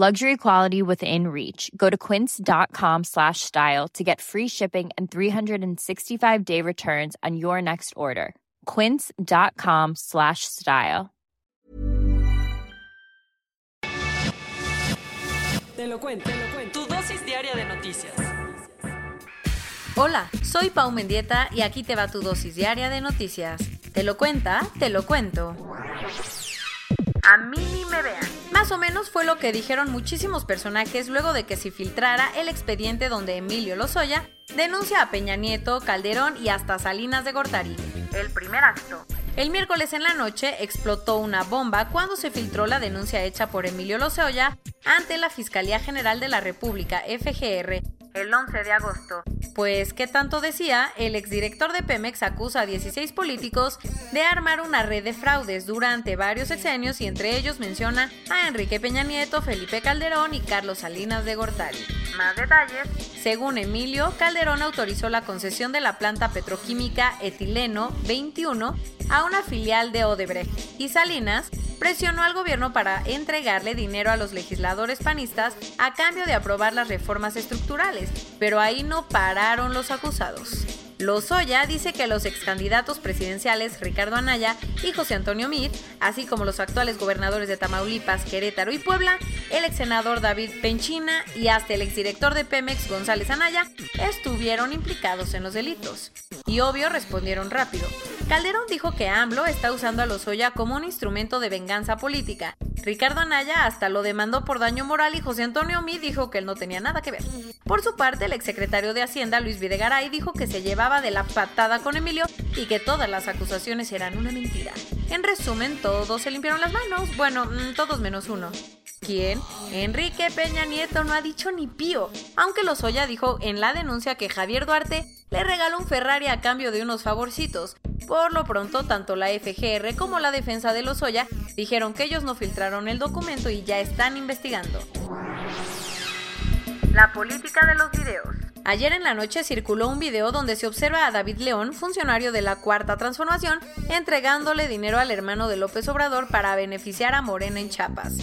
Luxury quality within reach. Go to quince.com slash style to get free shipping and 365-day returns on your next order. quince.com slash style. Te lo cuento, te lo cuento. Tu dosis diaria de noticias. Hola, soy Pau Mendieta y aquí te va tu dosis diaria de noticias. ¿Te lo cuenta? Te lo cuento. A mí ni me vean. Más o menos fue lo que dijeron muchísimos personajes luego de que se filtrara el expediente donde Emilio Lozoya denuncia a Peña Nieto, Calderón y hasta Salinas de Gortari. El primer acto. El miércoles en la noche explotó una bomba cuando se filtró la denuncia hecha por Emilio Lozoya ante la Fiscalía General de la República, FGR, el 11 de agosto. Pues, ¿qué tanto decía? El exdirector de Pemex acusa a 16 políticos de armar una red de fraudes durante varios sexenios y entre ellos menciona a Enrique Peña Nieto, Felipe Calderón y Carlos Salinas de Gortari. Más detalles. Según Emilio, Calderón autorizó la concesión de la planta petroquímica Etileno 21 a una filial de Odebrecht y Salinas presionó al gobierno para entregarle dinero a los legisladores panistas a cambio de aprobar las reformas estructurales, pero ahí no pararon los acusados. Lozoya dice que los ex candidatos presidenciales Ricardo Anaya y José Antonio Meade, así como los actuales gobernadores de Tamaulipas, Querétaro y Puebla, el ex senador David Penchina y hasta el exdirector de Pemex González Anaya, estuvieron implicados en los delitos. Y obvio respondieron rápido. Calderón dijo que AMLO está usando a Lozoya como un instrumento de venganza política. Ricardo Anaya hasta lo demandó por daño moral y José Antonio Meade dijo que él no tenía nada que ver. Por su parte, el exsecretario de Hacienda, Luis Videgaray, dijo que se llevaba de la patada con Emilio y que todas las acusaciones eran una mentira. En resumen, todos se limpiaron las manos. Bueno, mm, todos menos uno. ¿Quién? Enrique Peña Nieto no ha dicho ni pío, aunque Lozoya dijo en la denuncia que Javier Duarte le regaló un Ferrari a cambio de unos favorcitos. Por lo pronto, tanto la FGR como la defensa de Lozoya dijeron que ellos no filtraron el documento y ya están investigando. La política de los videos. Ayer en la noche circuló un video donde se observa a David León, funcionario de la Cuarta Transformación, entregándole dinero al hermano de López Obrador para beneficiar a Morena en Chiapas.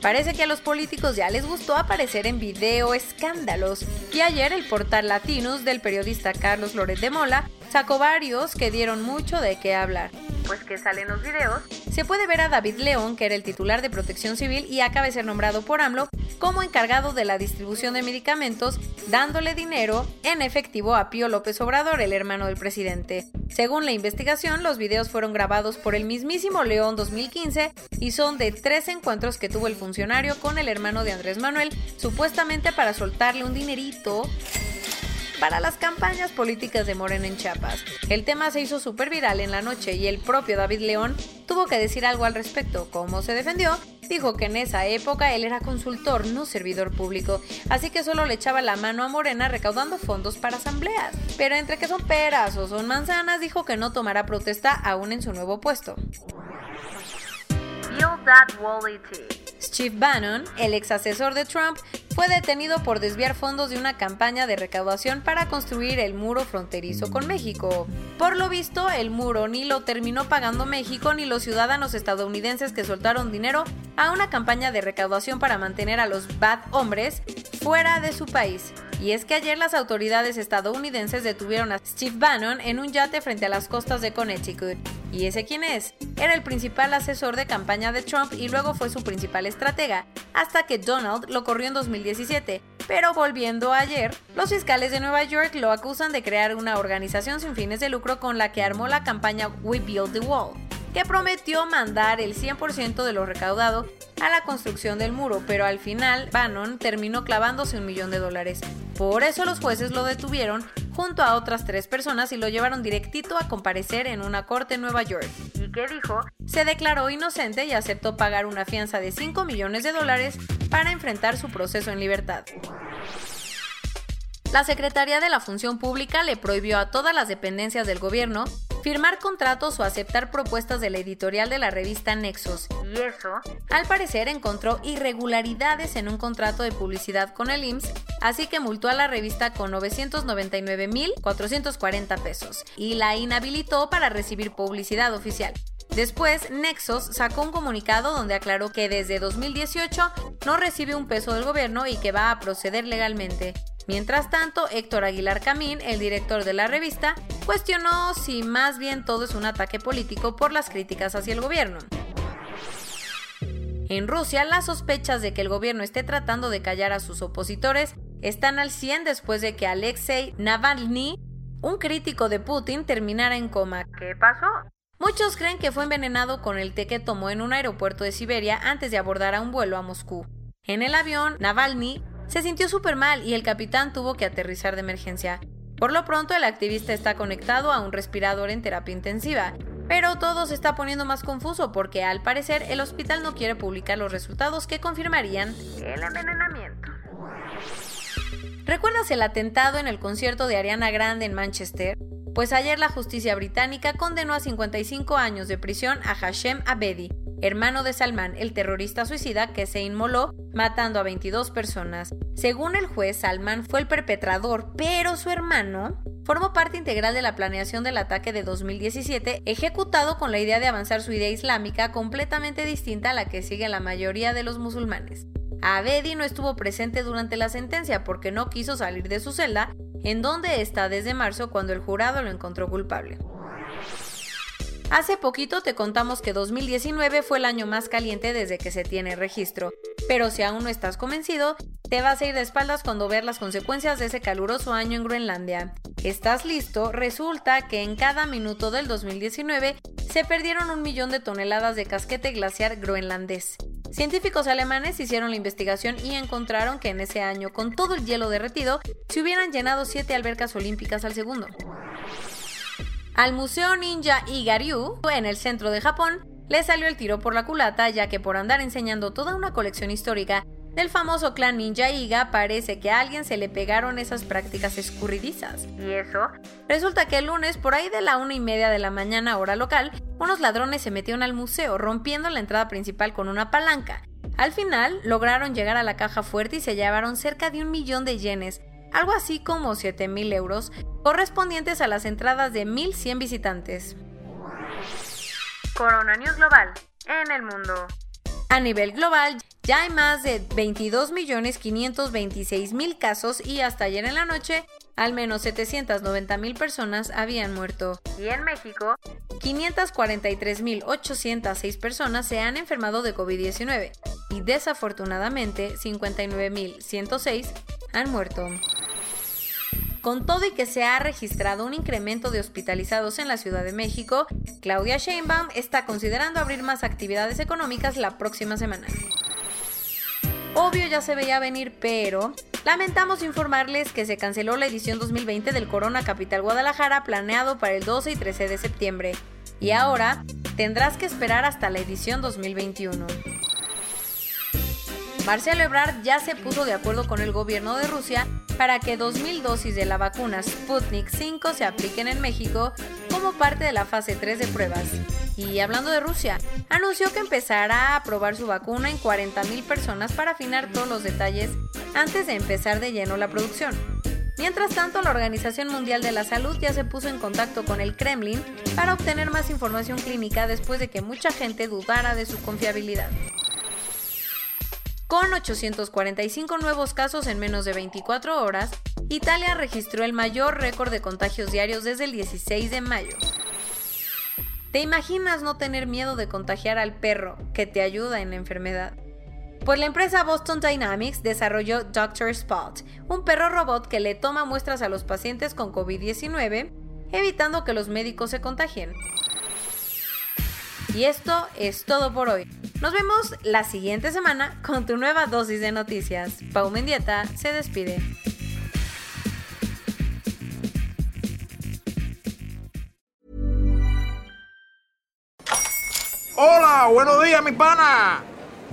Parece que a los políticos ya les gustó aparecer en video escándalos, y ayer el portal Latinos del periodista Carlos Loret de Mola sacó varios que dieron mucho de qué hablar. Pues que salen los videos. Se puede ver a David León, que era el titular de Protección Civil y acaba de ser nombrado por AMLO como encargado de la distribución de medicamentos, dándole dinero en efectivo a Pío López Obrador, el hermano del presidente. Según la investigación, los videos fueron grabados por el mismísimo León 2015 y son de tres encuentros que tuvo el funcionario con el hermano de Andrés Manuel, supuestamente para soltarle un dinerito para las campañas políticas de Morena en Chiapas. El tema se hizo súper viral en la noche y el propio David León tuvo que decir algo al respecto. ¿Cómo se defendió? Dijo que en esa época él era consultor, no servidor público, así que solo le echaba la mano a Morena recaudando fondos para asambleas. Pero entre que son peras o son manzanas, dijo que no tomará protesta aún en su nuevo puesto. Steve Bannon, el ex asesor de Trump, fue detenido por desviar fondos de una campaña de recaudación para construir el muro fronterizo con México. Por lo visto, el muro ni lo terminó pagando México ni los ciudadanos estadounidenses que soltaron dinero a una campaña de recaudación para mantener a los bad hombres fuera de su país. Y es que ayer las autoridades estadounidenses detuvieron a Steve Bannon en un yate frente a las costas de Connecticut. ¿Y ese quién es? Era el principal asesor de campaña de Trump y luego fue su principal estratega, hasta que Donald lo corrió en 2017. Pero volviendo ayer, los fiscales de Nueva York lo acusan de crear una organización sin fines de lucro con la que armó la campaña We Build the Wall que prometió mandar el 100% de lo recaudado a la construcción del muro, pero al final Bannon terminó clavándose un millón de dólares. Por eso los jueces lo detuvieron junto a otras tres personas y lo llevaron directito a comparecer en una corte en Nueva York. ¿Y qué dijo? Se declaró inocente y aceptó pagar una fianza de 5 millones de dólares para enfrentar su proceso en libertad. la Secretaría de la Función Pública le prohibió a todas las dependencias del gobierno firmar contratos o aceptar propuestas de la editorial de la revista Nexos. Y eso, al parecer, encontró irregularidades en un contrato de publicidad con el IMSS, así que multó a la revista con 999.440 pesos y la inhabilitó para recibir publicidad oficial. Después, Nexos sacó un comunicado donde aclaró que desde 2018 no recibe un peso del gobierno y que va a proceder legalmente. Mientras tanto, Héctor Aguilar Camín, el director de la revista, cuestionó si más bien todo es un ataque político por las críticas hacia el gobierno. En Rusia, las sospechas de que el gobierno esté tratando de callar a sus opositores están al 100 después de que Alexei Navalny, un crítico de Putin, terminara en coma. ¿Qué pasó? Muchos creen que fue envenenado con el té que tomó en un aeropuerto de Siberia antes de abordar a un vuelo a Moscú. En el avión, Navalny se sintió súper mal y el capitán tuvo que aterrizar de emergencia. Por lo pronto, el activista está conectado a un respirador en terapia intensiva, pero todo se está poniendo más confuso porque al parecer el hospital no quiere publicar los resultados que confirmarían el envenenamiento. ¿Recuerdas el atentado en el concierto de Ariana Grande en Manchester? Pues ayer la justicia británica condenó a 55 años de prisión a Hashem Abedi, hermano de Salman, el terrorista suicida que se inmoló matando a 22 personas. Según el juez, Salman fue el perpetrador, pero su hermano formó parte integral de la planeación del ataque de 2017, ejecutado con la idea de avanzar su idea islámica completamente distinta a la que sigue la mayoría de los musulmanes. Abedi no estuvo presente durante la sentencia porque no quiso salir de su celda, en donde está desde marzo cuando el jurado lo encontró culpable. Hace poquito te contamos que 2019 fue el año más caliente desde que se tiene registro, pero si aún no estás convencido, te vas a ir de espaldas cuando ver las consecuencias de ese caluroso año en Groenlandia. ¿Estás listo? Resulta que en cada minuto del 2019 se perdieron un millón de toneladas de casquete glaciar groenlandés. Científicos alemanes hicieron la investigación y encontraron que en ese año, con todo el hielo derretido, se hubieran llenado siete albercas olímpicas al segundo. Al Museo Ninja Igaryu, en el centro de Japón, le salió el tiro por la culata, ya que por andar enseñando toda una colección histórica del famoso clan Ninja Iga, parece que a alguien se le pegaron esas prácticas escurridizas. ¿Y eso? Resulta que el lunes, por ahí de la una y media de la mañana, hora local, unos ladrones se metieron al museo, rompiendo la entrada principal con una palanca. Al final, lograron llegar a la caja fuerte y se llevaron cerca de un millón de yenes, algo así como 7.000 euros, correspondientes a las entradas de 1.100 visitantes. Corona News Global, en el mundo. A nivel global, ya hay más de 22.526.000 casos y hasta ayer en la noche, al menos 790.000 personas habían muerto. Y en México, 543.806 personas se han enfermado de COVID-19 y desafortunadamente 59.106 han muerto. Con todo y que se ha registrado un incremento de hospitalizados en la Ciudad de México, Claudia Sheinbaum está considerando abrir más actividades económicas la próxima semana. Obvio ya se veía venir, pero lamentamos informarles que se canceló la edición 2020 del Corona Capital Guadalajara planeado para el 12 y 13 de septiembre, y ahora tendrás que esperar hasta la edición 2021. Marcelo Ebrard ya se puso de acuerdo con el gobierno de Rusia para que 2.000 dosis de la vacuna Sputnik 5 se apliquen en México como parte de la fase 3 de pruebas. Y hablando de Rusia, anunció que empezará a probar su vacuna en 40.000 personas para afinar todos los detalles antes de empezar de lleno la producción. Mientras tanto, la Organización Mundial de la Salud ya se puso en contacto con el Kremlin para obtener más información clínica después de que mucha gente dudara de su confiabilidad. Con 845 nuevos casos en menos de 24 horas, Italia registró el mayor récord de contagios diarios desde el 16 de mayo. ¿Te imaginas no tener miedo de contagiar al perro que te ayuda en la enfermedad? Pues la empresa Boston Dynamics desarrolló Dr. Spot, un perro robot que le toma muestras a los pacientes con COVID-19, evitando que los médicos se contagien. Y esto es todo por hoy. Nos vemos la siguiente semana con tu nueva dosis de noticias. Pau Mendieta se despide. Hola, buenos días, mi pana.